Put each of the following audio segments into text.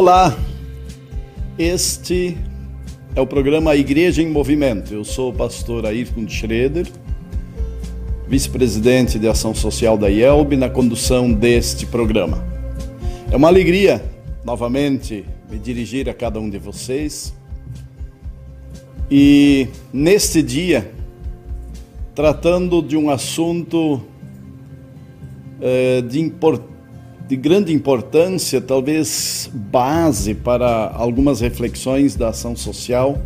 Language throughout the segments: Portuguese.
Olá, este é o programa Igreja em Movimento. Eu sou o pastor Ayrton Schroeder, vice-presidente de Ação Social da IELB, na condução deste programa. É uma alegria, novamente, me dirigir a cada um de vocês e, neste dia, tratando de um assunto eh, de importância de grande importância, talvez base para algumas reflexões da ação social.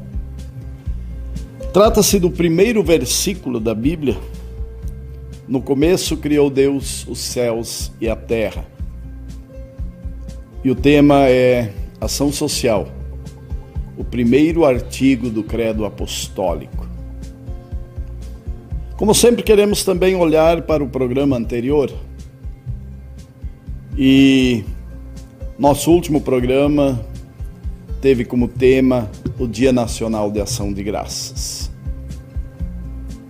Trata-se do primeiro versículo da Bíblia. No começo criou Deus os céus e a terra. E o tema é ação social. O primeiro artigo do Credo Apostólico. Como sempre, queremos também olhar para o programa anterior e nosso último programa teve como tema o Dia Nacional de Ação de Graças.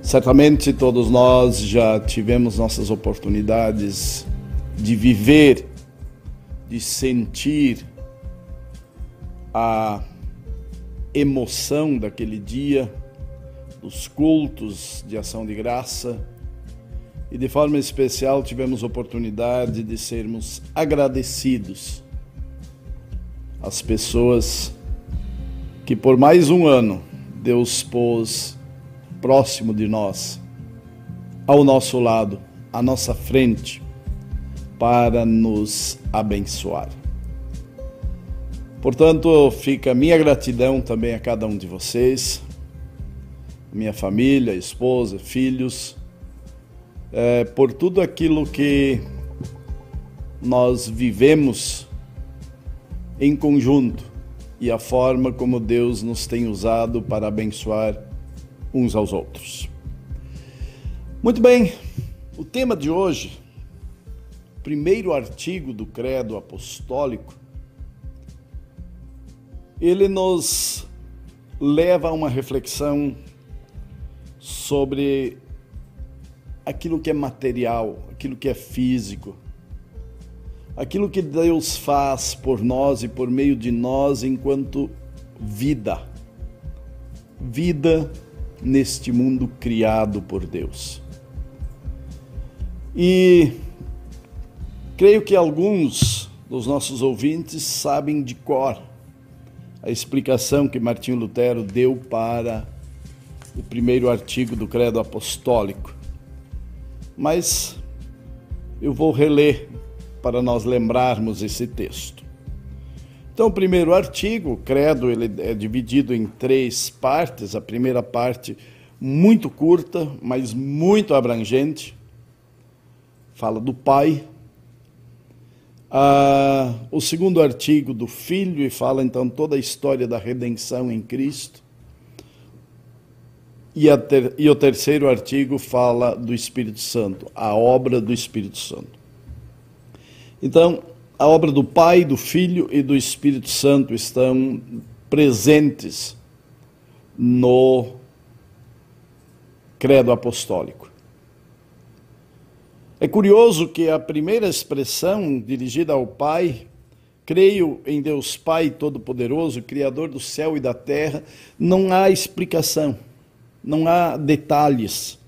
Certamente todos nós já tivemos nossas oportunidades de viver, de sentir a emoção daquele dia, dos cultos de ação de graça e de forma especial tivemos oportunidade de sermos agradecidos às pessoas que por mais um ano Deus pôs próximo de nós, ao nosso lado, à nossa frente, para nos abençoar. Portanto, fica minha gratidão também a cada um de vocês, minha família, esposa, filhos é, por tudo aquilo que nós vivemos em conjunto e a forma como Deus nos tem usado para abençoar uns aos outros. Muito bem, o tema de hoje, primeiro artigo do Credo Apostólico, ele nos leva a uma reflexão sobre aquilo que é material, aquilo que é físico, aquilo que Deus faz por nós e por meio de nós enquanto vida. Vida neste mundo criado por Deus. E creio que alguns dos nossos ouvintes sabem de cor a explicação que Martinho Lutero deu para o primeiro artigo do Credo Apostólico mas eu vou reler para nós lembrarmos esse texto. Então, o primeiro artigo, o credo, ele é dividido em três partes. A primeira parte, muito curta, mas muito abrangente, fala do Pai. Ah, o segundo artigo, do Filho, e fala então toda a história da redenção em Cristo. E, ter, e, o terceiro artigo fala do Espírito Santo, a obra do Espírito Santo. Então, a obra do Pai, do Filho e do Espírito Santo estão presentes no Credo Apostólico. É curioso que a primeira expressão dirigida ao Pai, creio em Deus Pai Todo-Poderoso, Criador do céu e da terra, não há explicação não há detalhes,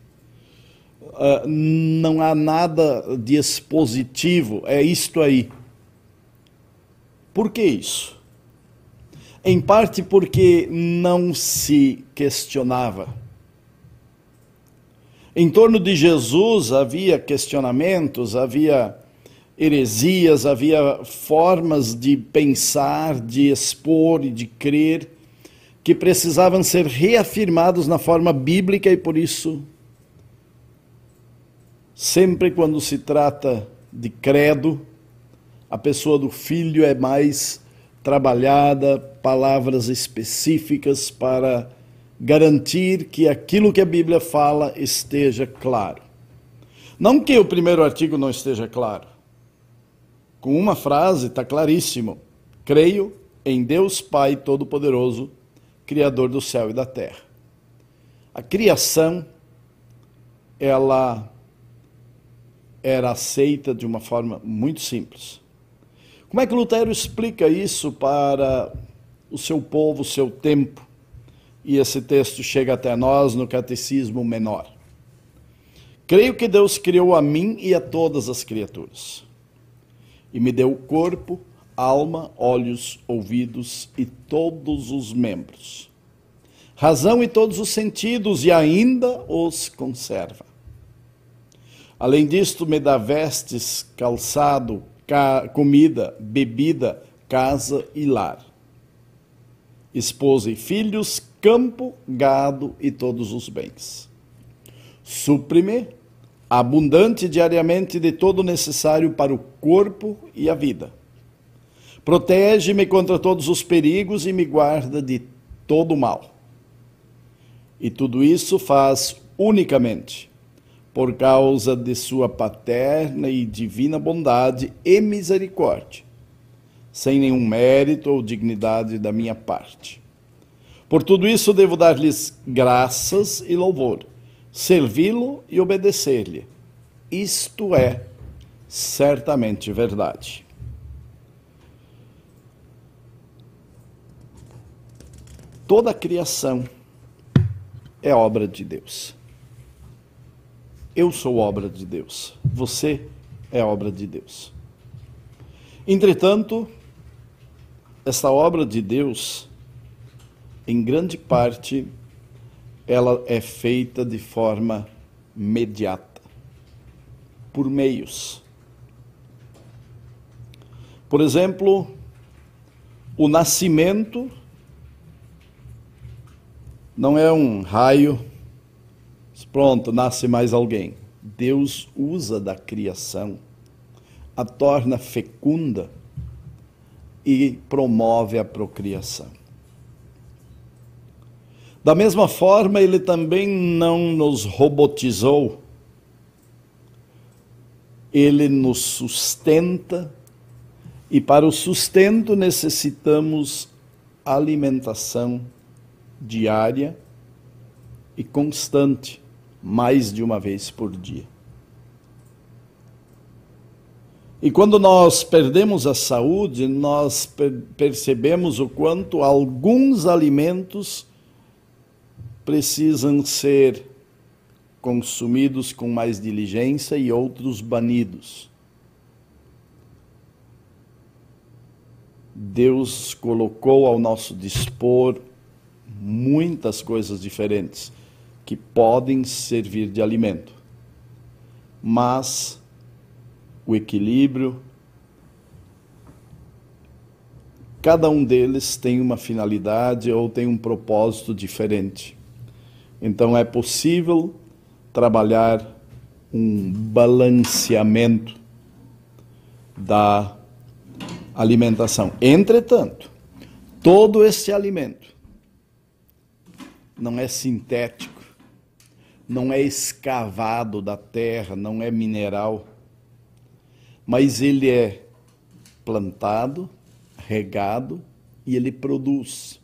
uh, não há nada de expositivo, é isto aí. Por que isso? Em parte porque não se questionava. Em torno de Jesus havia questionamentos, havia heresias, havia formas de pensar, de expor e de crer que precisavam ser reafirmados na forma bíblica e por isso, sempre quando se trata de credo, a pessoa do filho é mais trabalhada, palavras específicas para garantir que aquilo que a Bíblia fala esteja claro. Não que o primeiro artigo não esteja claro. Com uma frase está claríssimo: creio em Deus Pai Todo-Poderoso, Criador do céu e da terra. A criação, ela era aceita de uma forma muito simples. Como é que Lutero explica isso para o seu povo, o seu tempo? E esse texto chega até nós no Catecismo Menor. Creio que Deus criou a mim e a todas as criaturas, e me deu corpo, alma, olhos, ouvidos e todos os membros, razão e todos os sentidos, e ainda os conserva. Além disto, me dá vestes, calçado, ca comida, bebida, casa e lar. Esposa e filhos, campo, gado e todos os bens. Suprime abundante diariamente de todo necessário para o corpo e a vida. Protege-me contra todos os perigos e me guarda de todo o mal. E tudo isso faz unicamente por causa de sua paterna e divina bondade e misericórdia, sem nenhum mérito ou dignidade da minha parte. Por tudo isso devo dar-lhes graças e louvor, servi-lo e obedecer-lhe. Isto é certamente verdade. Toda a criação é obra de Deus. Eu sou obra de Deus. Você é obra de Deus. Entretanto, esta obra de Deus, em grande parte, ela é feita de forma mediata, por meios. Por exemplo, o nascimento não é um raio Pronto, nasce mais alguém. Deus usa da criação, a torna fecunda e promove a procriação. Da mesma forma, ele também não nos robotizou, ele nos sustenta, e para o sustento necessitamos alimentação diária e constante mais de uma vez por dia. E quando nós perdemos a saúde, nós percebemos o quanto alguns alimentos precisam ser consumidos com mais diligência e outros banidos. Deus colocou ao nosso dispor muitas coisas diferentes que podem servir de alimento. Mas o equilíbrio, cada um deles tem uma finalidade ou tem um propósito diferente. Então é possível trabalhar um balanceamento da alimentação. Entretanto, todo esse alimento não é sintético não é escavado da terra, não é mineral, mas ele é plantado, regado e ele produz.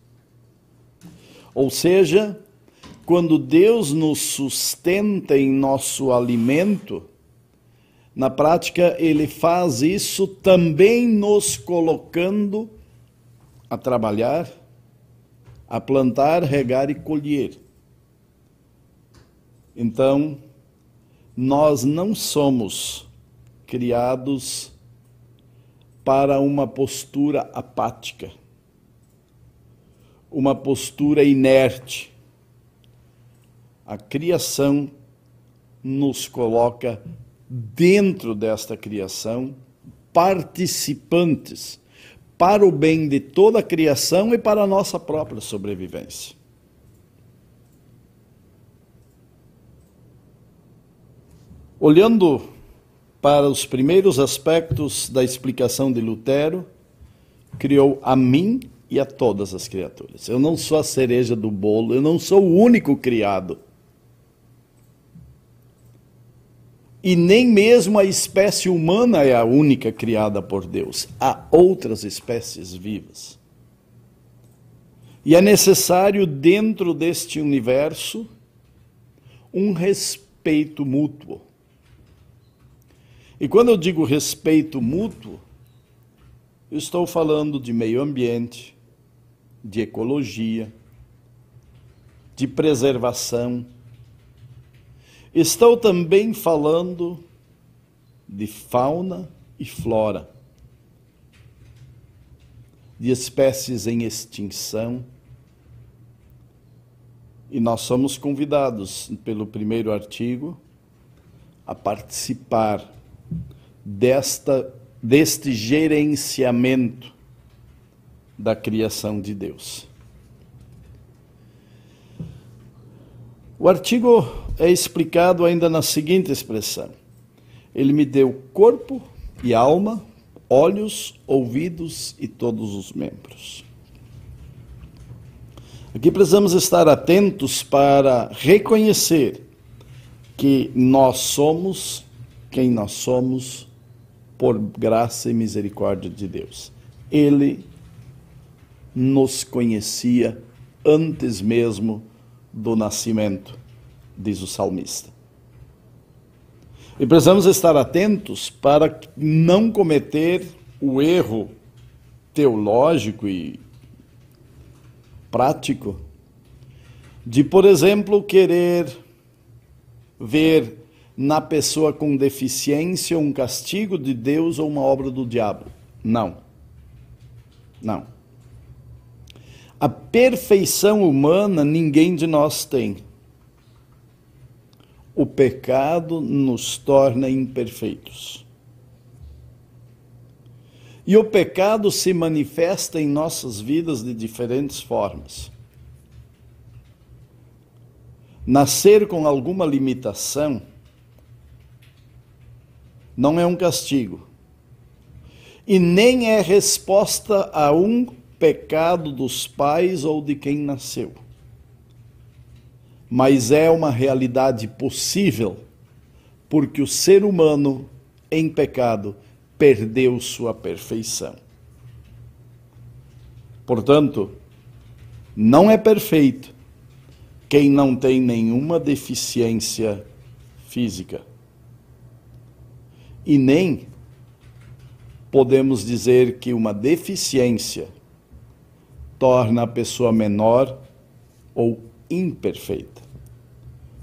Ou seja, quando Deus nos sustenta em nosso alimento, na prática ele faz isso também nos colocando a trabalhar, a plantar, regar e colher. Então, nós não somos criados para uma postura apática, uma postura inerte. A criação nos coloca dentro desta criação, participantes, para o bem de toda a criação e para a nossa própria sobrevivência. Olhando para os primeiros aspectos da explicação de Lutero, criou a mim e a todas as criaturas. Eu não sou a cereja do bolo, eu não sou o único criado. E nem mesmo a espécie humana é a única criada por Deus. Há outras espécies vivas. E é necessário, dentro deste universo, um respeito mútuo. E quando eu digo respeito mútuo, estou falando de meio ambiente, de ecologia, de preservação. Estou também falando de fauna e flora, de espécies em extinção. E nós somos convidados, pelo primeiro artigo, a participar desta, deste gerenciamento da criação de Deus. O artigo é explicado ainda na seguinte expressão: Ele me deu corpo e alma, olhos, ouvidos e todos os membros. Aqui precisamos estar atentos para reconhecer que nós somos quem nós somos por graça e misericórdia de Deus. Ele nos conhecia antes mesmo do nascimento, diz o salmista. E precisamos estar atentos para não cometer o erro teológico e prático de, por exemplo, querer ver na pessoa com deficiência um castigo de Deus ou uma obra do diabo. Não. Não. A perfeição humana ninguém de nós tem. O pecado nos torna imperfeitos. E o pecado se manifesta em nossas vidas de diferentes formas. Nascer com alguma limitação não é um castigo. E nem é resposta a um pecado dos pais ou de quem nasceu. Mas é uma realidade possível, porque o ser humano em pecado perdeu sua perfeição. Portanto, não é perfeito quem não tem nenhuma deficiência física. E nem podemos dizer que uma deficiência torna a pessoa menor ou imperfeita.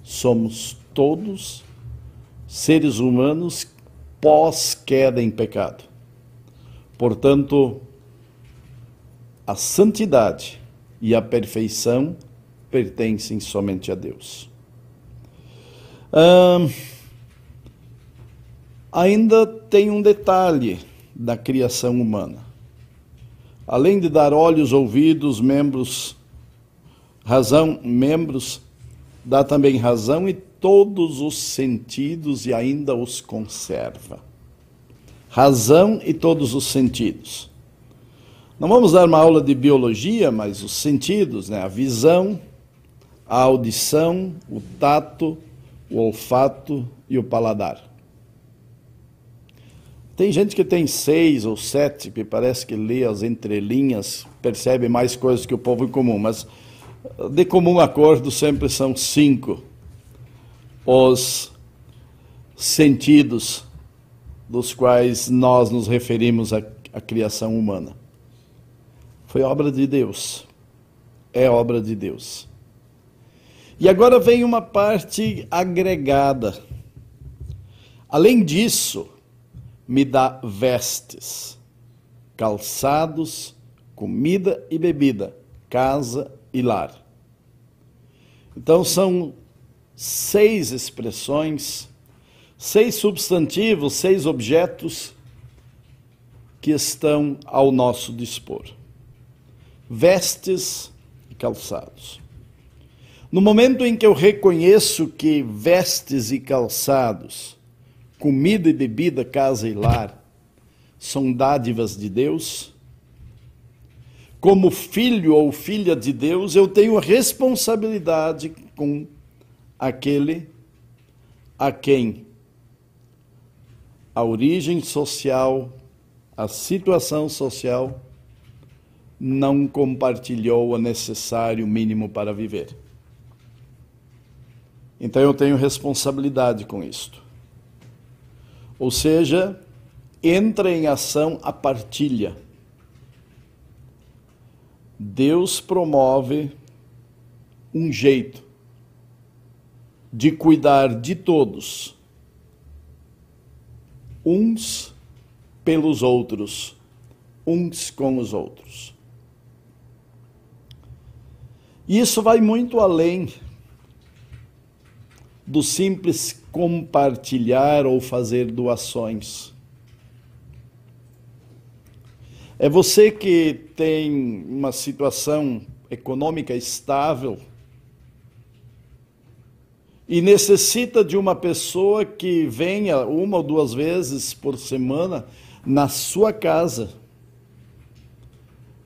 Somos todos seres humanos pós-queda em pecado. Portanto, a santidade e a perfeição pertencem somente a Deus. Ainda tem um detalhe da criação humana. Além de dar olhos, ouvidos, membros, razão, membros, dá também razão e todos os sentidos e ainda os conserva. Razão e todos os sentidos. Não vamos dar uma aula de biologia, mas os sentidos, né? a visão, a audição, o tato, o olfato e o paladar. Tem gente que tem seis ou sete, que parece que lê as entrelinhas, percebe mais coisas que o povo em comum, mas de comum acordo sempre são cinco os sentidos dos quais nós nos referimos à, à criação humana. Foi obra de Deus. É obra de Deus. E agora vem uma parte agregada. Além disso, me dá vestes, calçados, comida e bebida, casa e lar. Então são seis expressões, seis substantivos, seis objetos que estão ao nosso dispor. Vestes e calçados. No momento em que eu reconheço que vestes e calçados, comida e bebida, casa e lar, são dádivas de Deus, como filho ou filha de Deus, eu tenho responsabilidade com aquele a quem a origem social, a situação social não compartilhou o necessário mínimo para viver. Então eu tenho responsabilidade com isto. Ou seja, entra em ação a partilha. Deus promove um jeito de cuidar de todos, uns pelos outros, uns com os outros. E isso vai muito além do simples compartilhar ou fazer doações. É você que tem uma situação econômica estável e necessita de uma pessoa que venha uma ou duas vezes por semana na sua casa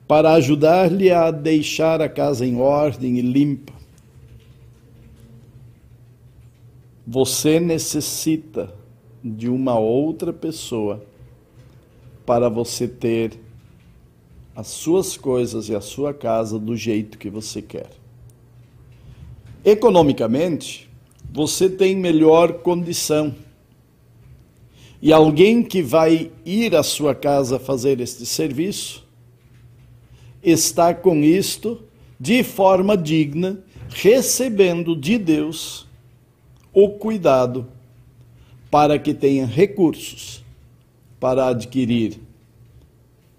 para ajudar-lhe a deixar a casa em ordem e limpa. Você necessita de uma outra pessoa para você ter as suas coisas e a sua casa do jeito que você quer. Economicamente, você tem melhor condição. E alguém que vai ir à sua casa fazer este serviço está com isto de forma digna, recebendo de Deus o cuidado para que tenha recursos para adquirir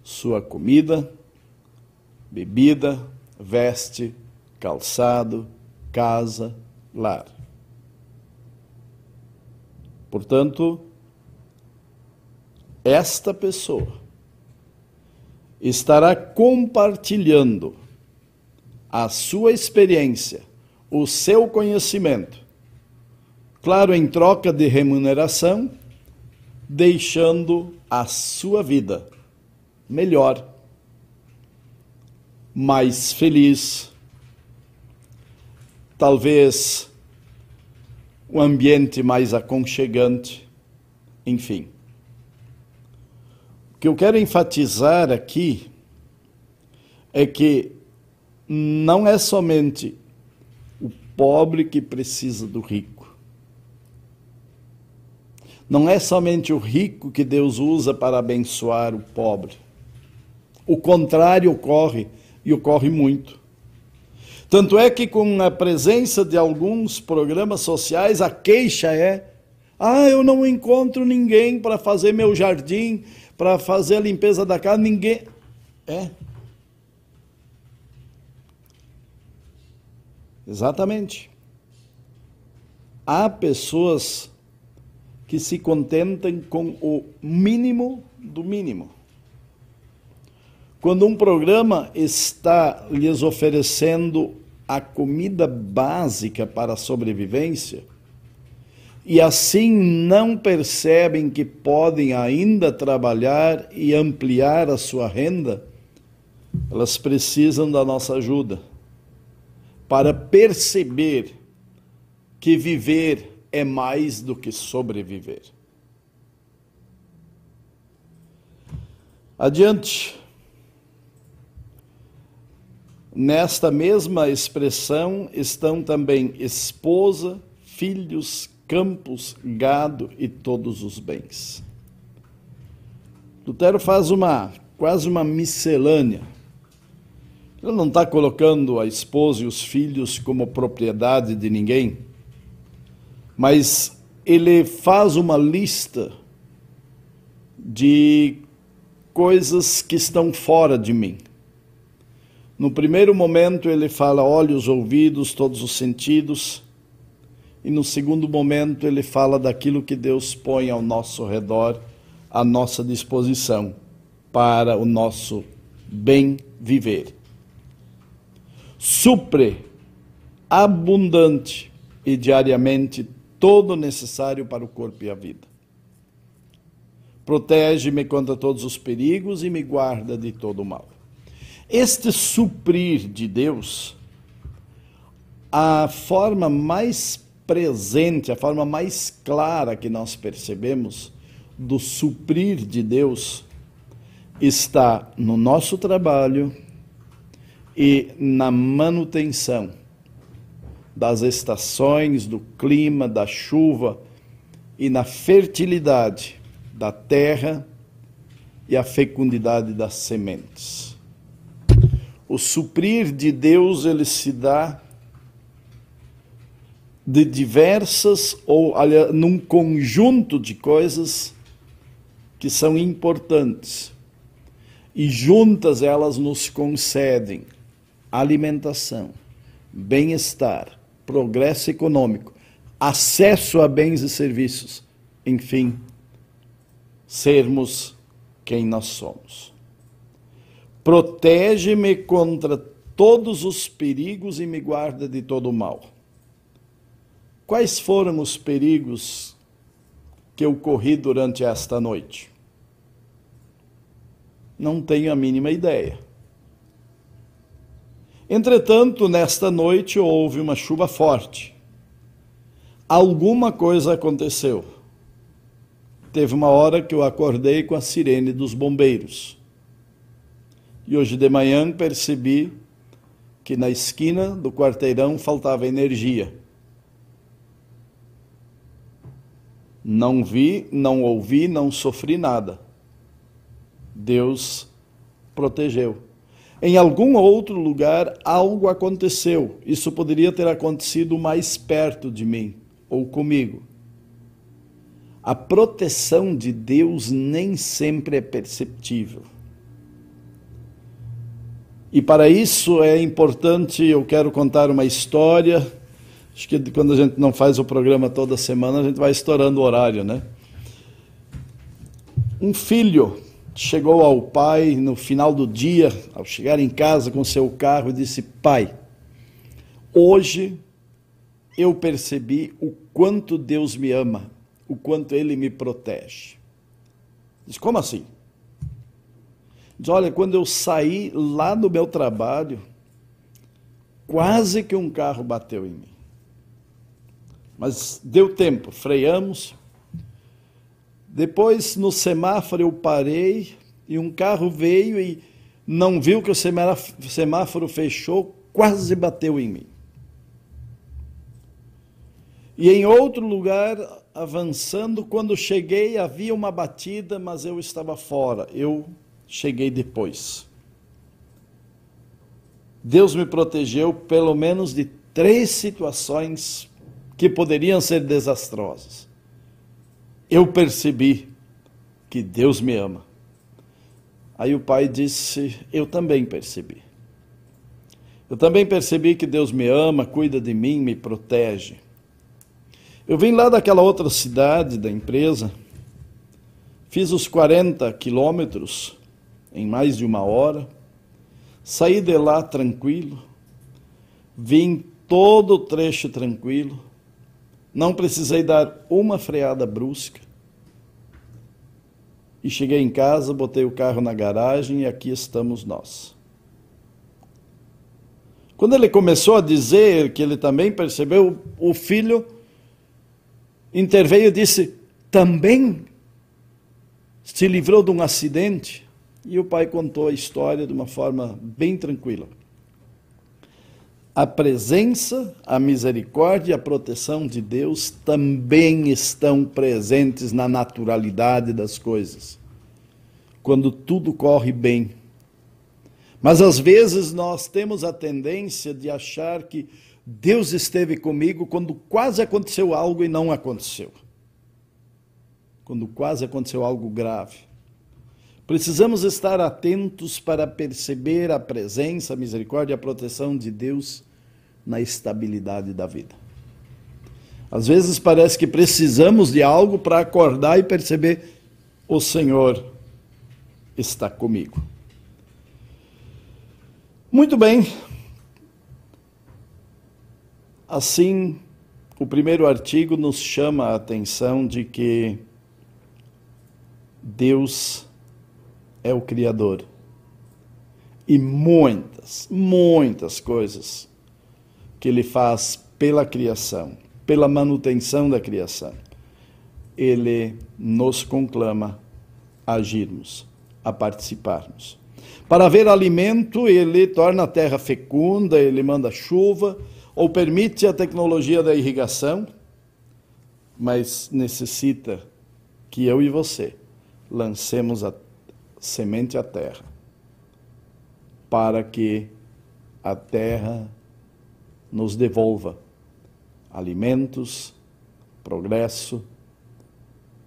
sua comida, bebida, veste, calçado, casa, lar. Portanto, esta pessoa estará compartilhando a sua experiência, o seu conhecimento claro, em troca de remuneração, deixando a sua vida melhor, mais feliz, talvez um ambiente mais aconchegante, enfim. O que eu quero enfatizar aqui é que não é somente o pobre que precisa do rico. Não é somente o rico que Deus usa para abençoar o pobre. O contrário ocorre, e ocorre muito. Tanto é que, com a presença de alguns programas sociais, a queixa é: ah, eu não encontro ninguém para fazer meu jardim, para fazer a limpeza da casa, ninguém. É. Exatamente. Há pessoas que se contentem com o mínimo do mínimo. Quando um programa está lhes oferecendo a comida básica para a sobrevivência, e assim não percebem que podem ainda trabalhar e ampliar a sua renda, elas precisam da nossa ajuda para perceber que viver é mais do que sobreviver. Adiante. Nesta mesma expressão estão também esposa, filhos, campos, gado e todos os bens. Lutero faz uma quase uma miscelânea. Ele não está colocando a esposa e os filhos como propriedade de ninguém mas ele faz uma lista de coisas que estão fora de mim. No primeiro momento, ele fala olhos, ouvidos, todos os sentidos. E no segundo momento, ele fala daquilo que Deus põe ao nosso redor, à nossa disposição, para o nosso bem viver. Supre abundante e diariamente todo necessário para o corpo e a vida. Protege-me contra todos os perigos e me guarda de todo o mal. Este suprir de Deus, a forma mais presente, a forma mais clara que nós percebemos do suprir de Deus está no nosso trabalho e na manutenção das estações, do clima, da chuva e na fertilidade da terra e a fecundidade das sementes. O suprir de Deus ele se dá de diversas ou aliás, num conjunto de coisas que são importantes. E juntas elas nos concedem alimentação, bem-estar, progresso econômico, acesso a bens e serviços, enfim, sermos quem nós somos. Protege-me contra todos os perigos e me guarda de todo o mal. Quais foram os perigos que eu corri durante esta noite? Não tenho a mínima ideia. Entretanto, nesta noite houve uma chuva forte. Alguma coisa aconteceu. Teve uma hora que eu acordei com a sirene dos bombeiros. E hoje de manhã percebi que na esquina do quarteirão faltava energia. Não vi, não ouvi, não sofri nada. Deus protegeu. Em algum outro lugar algo aconteceu. Isso poderia ter acontecido mais perto de mim ou comigo. A proteção de Deus nem sempre é perceptível. E para isso é importante, eu quero contar uma história. Acho que quando a gente não faz o programa toda semana, a gente vai estourando o horário, né? Um filho chegou ao pai no final do dia, ao chegar em casa com seu carro, e disse: Pai, hoje eu percebi o quanto Deus me ama, o quanto Ele me protege. Diz: Como assim? Diz, olha, quando eu saí lá do meu trabalho, quase que um carro bateu em mim. Mas deu tempo, freamos. Depois, no semáforo, eu parei e um carro veio e não viu que o semáforo fechou, quase bateu em mim. E em outro lugar, avançando, quando cheguei, havia uma batida, mas eu estava fora. Eu cheguei depois. Deus me protegeu pelo menos de três situações que poderiam ser desastrosas. Eu percebi que Deus me ama. Aí o pai disse: Eu também percebi. Eu também percebi que Deus me ama, cuida de mim, me protege. Eu vim lá daquela outra cidade da empresa, fiz os 40 quilômetros em mais de uma hora. Saí de lá tranquilo, vim todo o trecho tranquilo, não precisei dar uma freada brusca. E cheguei em casa, botei o carro na garagem e aqui estamos nós. Quando ele começou a dizer que ele também percebeu, o filho interveio e disse: também se livrou de um acidente. E o pai contou a história de uma forma bem tranquila. A presença, a misericórdia e a proteção de Deus também estão presentes na naturalidade das coisas. Quando tudo corre bem. Mas às vezes nós temos a tendência de achar que Deus esteve comigo quando quase aconteceu algo e não aconteceu. Quando quase aconteceu algo grave. Precisamos estar atentos para perceber a presença, a misericórdia e a proteção de Deus na estabilidade da vida. Às vezes parece que precisamos de algo para acordar e perceber: o Senhor está comigo. Muito bem. Assim, o primeiro artigo nos chama a atenção de que Deus é o Criador. E muitas, muitas coisas que Ele faz pela criação, pela manutenção da criação, Ele nos conclama a agirmos, a participarmos. Para haver alimento, Ele torna a terra fecunda, Ele manda chuva, ou permite a tecnologia da irrigação, mas necessita que eu e você lancemos a semente à terra, para que a terra nos devolva alimentos, progresso,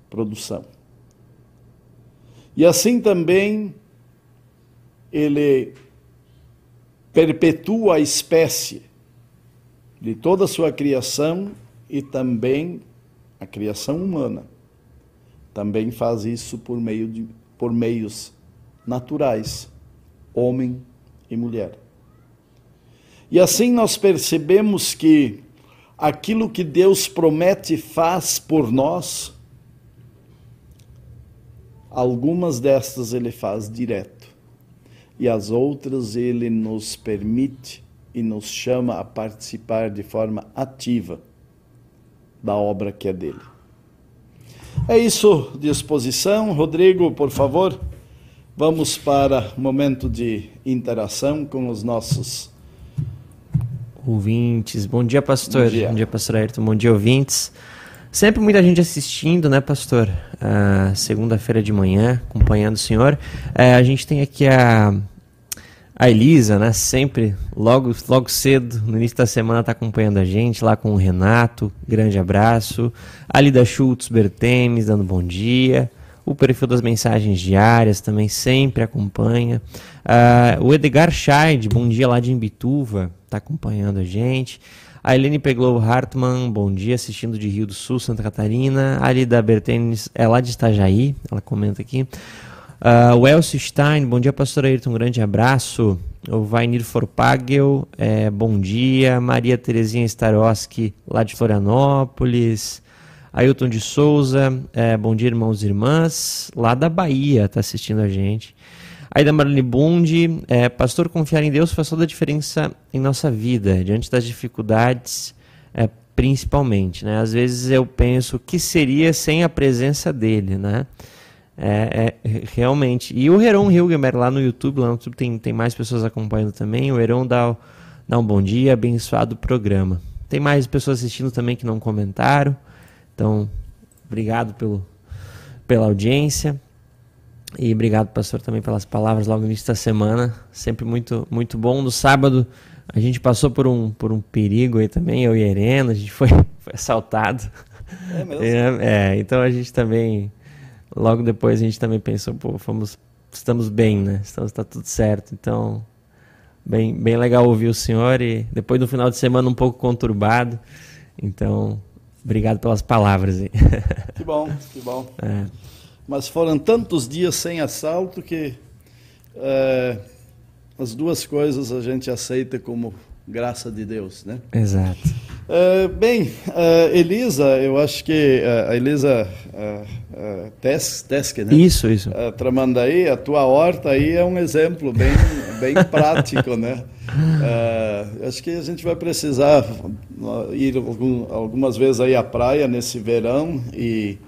produção. E assim também ele perpetua a espécie de toda a sua criação e também a criação humana. Também faz isso por meio de por meios naturais, homem e mulher. E assim nós percebemos que aquilo que Deus promete e faz por nós, algumas destas ele faz direto, e as outras ele nos permite e nos chama a participar de forma ativa da obra que é dele. É isso de exposição. Rodrigo, por favor, vamos para o momento de interação com os nossos ouvintes. Bom dia, pastor. Bom dia, Bom dia pastor Ayrton. Bom dia, ouvintes. Sempre muita gente assistindo, né, pastor? Uh, Segunda-feira de manhã, acompanhando o senhor. Uh, a gente tem aqui a, a Elisa, né? Sempre, logo, logo cedo, no início da semana, está acompanhando a gente, lá com o Renato. Grande abraço. A Lida Schultz Bertemes, dando bom dia. O perfil das mensagens diárias também sempre acompanha. Uh, o Edgar Scheid, bom dia lá de Imbituva, está acompanhando a gente. A Helene Peglow Hartmann, bom dia, assistindo de Rio do Sul, Santa Catarina. A Lida Bertenes é lá de Itajaí, ela comenta aqui. Uh, o Elcio Stein, bom dia, pastor Ayrton, um grande abraço. O Vainir Forpagel, é, bom dia. Maria Terezinha Staroski, lá de Florianópolis. Ailton de Souza, é, bom dia, irmãos e irmãs, lá da Bahia, está assistindo a gente. Aí da Marlene Bundi, é, pastor, confiar em Deus faz toda a diferença em nossa vida, diante das dificuldades, é, principalmente. Né? Às vezes eu penso o que seria sem a presença dele, né? É, é, realmente. E o Heron Hilgemer lá no YouTube, lá no YouTube tem, tem mais pessoas acompanhando também. O Heron dá, dá um bom dia, abençoado programa. Tem mais pessoas assistindo também que não comentaram. Então, obrigado pelo, pela audiência. E obrigado, pastor, também pelas palavras logo no início da semana. Sempre muito, muito bom. No sábado, a gente passou por um, por um perigo aí também, eu e a Irena, a gente foi, foi assaltado. É mesmo? É, é, então a gente também, logo depois a gente também pensou, pô, fomos, estamos bem, né? Estamos, tá tudo certo. Então, bem, bem legal ouvir o senhor e depois no final de semana um pouco conturbado. Então, obrigado pelas palavras. Que bom, que bom. É mas foram tantos dias sem assalto que é, as duas coisas a gente aceita como graça de Deus, né? Exato. É, bem, uh, Elisa, eu acho que uh, a Elisa uh, Tes, Teske, né? Isso, isso. Uh, Tramandaí, a tua horta aí é um exemplo bem, bem prático, né? acho que a gente vai precisar ir algum, algumas vezes aí à praia nesse verão e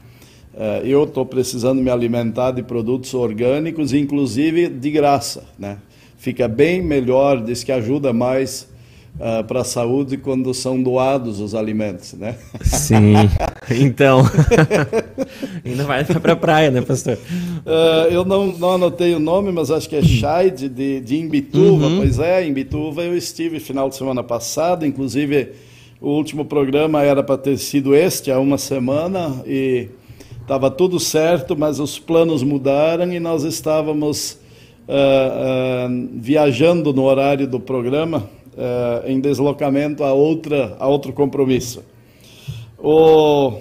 eu estou precisando me alimentar de produtos orgânicos, inclusive de graça, né? Fica bem melhor, diz que ajuda mais uh, para a saúde quando são doados os alimentos, né? Sim. Então, ainda vai para a praia, né, pastor? Uh, eu não, não anotei o nome, mas acho que é Scheid de, de Imbituva. Uhum. Pois é, Imbituva eu estive final de semana passado, inclusive o último programa era para ter sido este há uma semana e estava tudo certo, mas os planos mudaram e nós estávamos uh, uh, viajando no horário do programa uh, em deslocamento a outra a outro compromisso. O,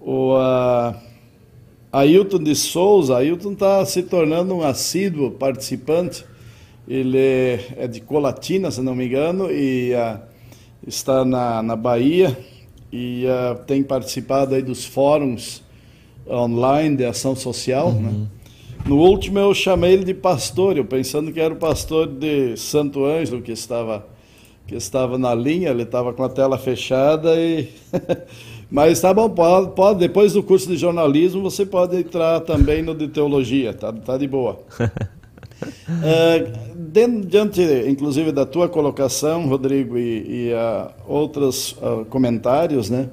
o Ailton de Souza, Ailton está se tornando um assíduo participante. Ele é de Colatina, se não me engano, e está na, na Bahia e uh, tem participado aí dos fóruns online de ação social. Uhum. Né? No último eu chamei ele de pastor, eu pensando que era o pastor de Santo Ângelo que estava que estava na linha, ele estava com a tela fechada e mas tá bom, pode, pode, depois do curso de jornalismo você pode entrar também no de teologia, tá, tá de boa. uh, diante, inclusive, da tua colocação, Rodrigo, e, e uh, outros uh, comentários, né?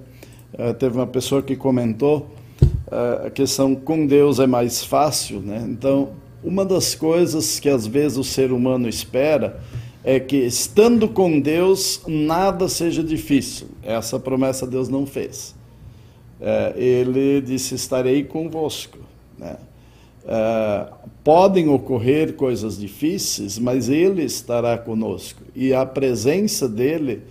teve uma pessoa que comentou a questão com Deus é mais fácil, né? Então, uma das coisas que às vezes o ser humano espera é que estando com Deus nada seja difícil. Essa promessa Deus não fez. É, ele disse: estarei convosco. Né? É, podem ocorrer coisas difíceis, mas Ele estará conosco. E a presença dele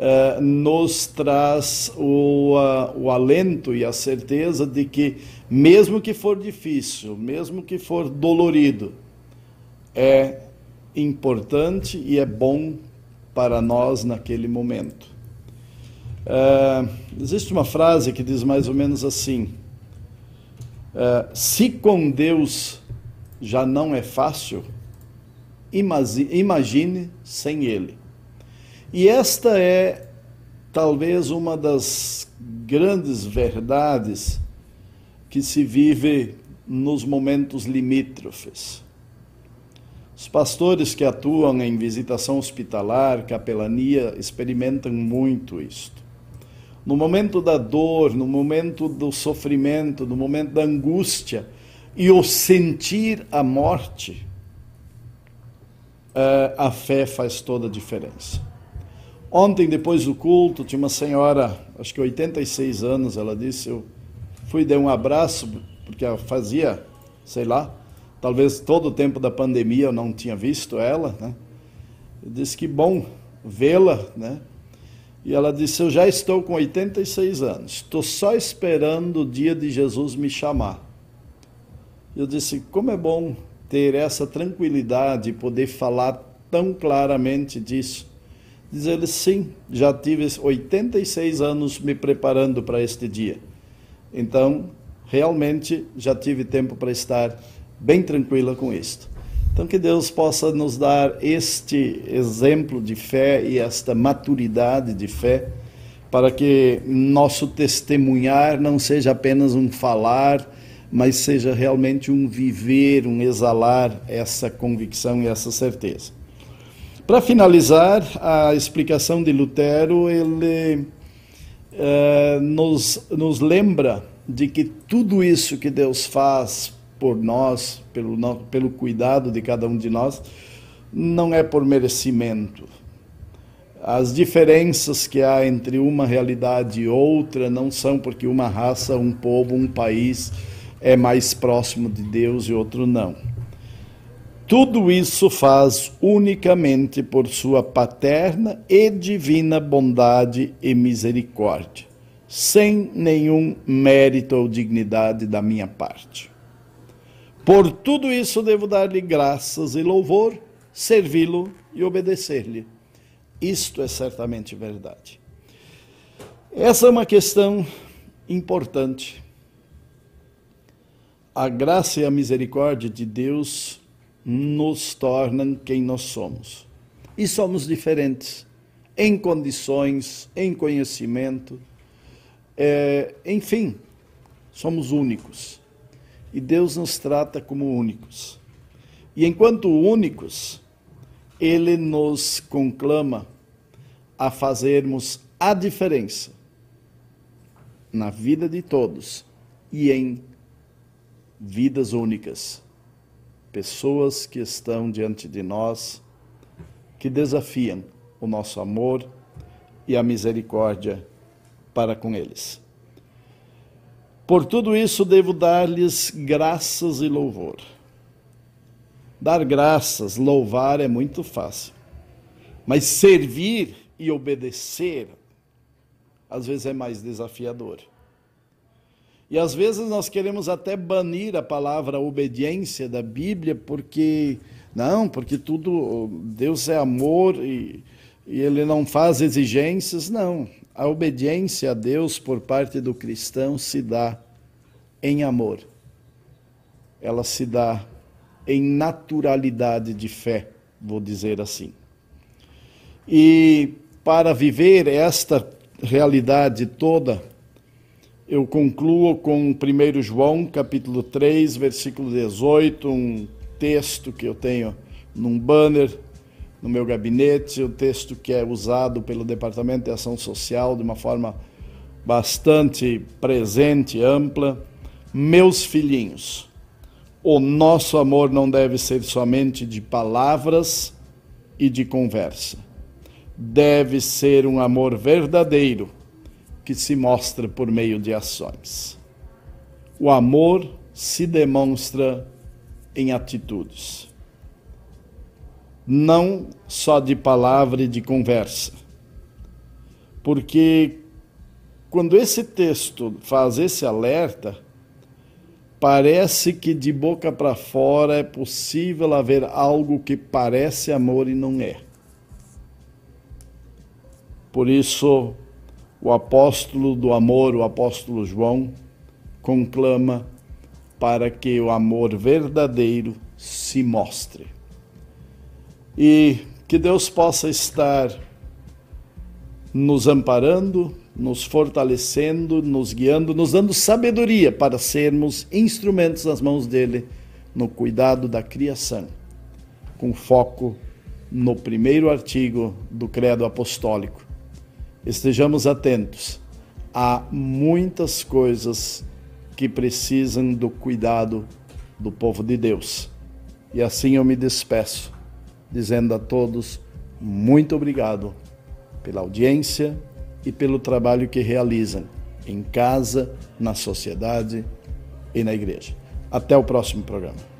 uh, nos traz o, o alento e a certeza de que, mesmo que for difícil, mesmo que for dolorido, é importante e é bom para nós naquele momento. Uh, existe uma frase que diz mais ou menos assim: se com Deus já não é fácil, imagine sem Ele. E esta é talvez uma das grandes verdades que se vive nos momentos limítrofes. Os pastores que atuam em visitação hospitalar, capelania, experimentam muito isto. No momento da dor, no momento do sofrimento, no momento da angústia e o sentir a morte, eh, a fé faz toda a diferença. Ontem, depois do culto, tinha uma senhora, acho que 86 anos, ela disse, eu fui dar um abraço, porque ela fazia, sei lá, talvez todo o tempo da pandemia eu não tinha visto ela, né? Eu disse que bom vê-la, né? E ela disse: Eu já estou com 86 anos, estou só esperando o dia de Jesus me chamar. Eu disse: Como é bom ter essa tranquilidade e poder falar tão claramente disso. Diz ele: Sim, já tive 86 anos me preparando para este dia. Então, realmente já tive tempo para estar bem tranquila com isto. Então, que Deus possa nos dar este exemplo de fé e esta maturidade de fé, para que nosso testemunhar não seja apenas um falar, mas seja realmente um viver, um exalar essa convicção e essa certeza. Para finalizar, a explicação de Lutero, ele eh, nos, nos lembra de que tudo isso que Deus faz por nós, pelo, pelo cuidado de cada um de nós, não é por merecimento. As diferenças que há entre uma realidade e outra não são porque uma raça, um povo, um país é mais próximo de Deus e outro não. Tudo isso faz unicamente por sua paterna e divina bondade e misericórdia, sem nenhum mérito ou dignidade da minha parte. Por tudo isso devo dar-lhe graças e louvor, servi-lo e obedecer-lhe. Isto é certamente verdade. Essa é uma questão importante. A graça e a misericórdia de Deus nos tornam quem nós somos. E somos diferentes em condições, em conhecimento, é, enfim, somos únicos. E Deus nos trata como únicos. E enquanto únicos, Ele nos conclama a fazermos a diferença na vida de todos e em vidas únicas. Pessoas que estão diante de nós, que desafiam o nosso amor e a misericórdia para com eles. Por tudo isso devo dar-lhes graças e louvor. Dar graças, louvar é muito fácil. Mas servir e obedecer, às vezes é mais desafiador. E às vezes nós queremos até banir a palavra obediência da Bíblia, porque, não, porque tudo, Deus é amor e, e Ele não faz exigências. Não, a obediência a Deus por parte do cristão se dá em amor. Ela se dá em naturalidade de fé, vou dizer assim. E para viver esta realidade toda, eu concluo com 1 João, capítulo 3, versículo 18, um texto que eu tenho num banner no meu gabinete, o um texto que é usado pelo Departamento de Ação Social de uma forma bastante presente, ampla. Meus filhinhos, o nosso amor não deve ser somente de palavras, e de conversa. Deve ser um amor verdadeiro que se mostra por meio de ações. O amor se demonstra em atitudes. Não só de palavra e de conversa. Porque quando esse texto faz esse alerta, parece que de boca para fora é possível haver algo que parece amor e não é. Por isso, o apóstolo do amor, o apóstolo João, conclama para que o amor verdadeiro se mostre. E que Deus possa estar nos amparando, nos fortalecendo, nos guiando, nos dando sabedoria para sermos instrumentos nas mãos dele no cuidado da criação, com foco no primeiro artigo do Credo Apostólico. Estejamos atentos. Há muitas coisas que precisam do cuidado do povo de Deus. E assim eu me despeço, dizendo a todos muito obrigado pela audiência e pelo trabalho que realizam em casa, na sociedade e na igreja. Até o próximo programa.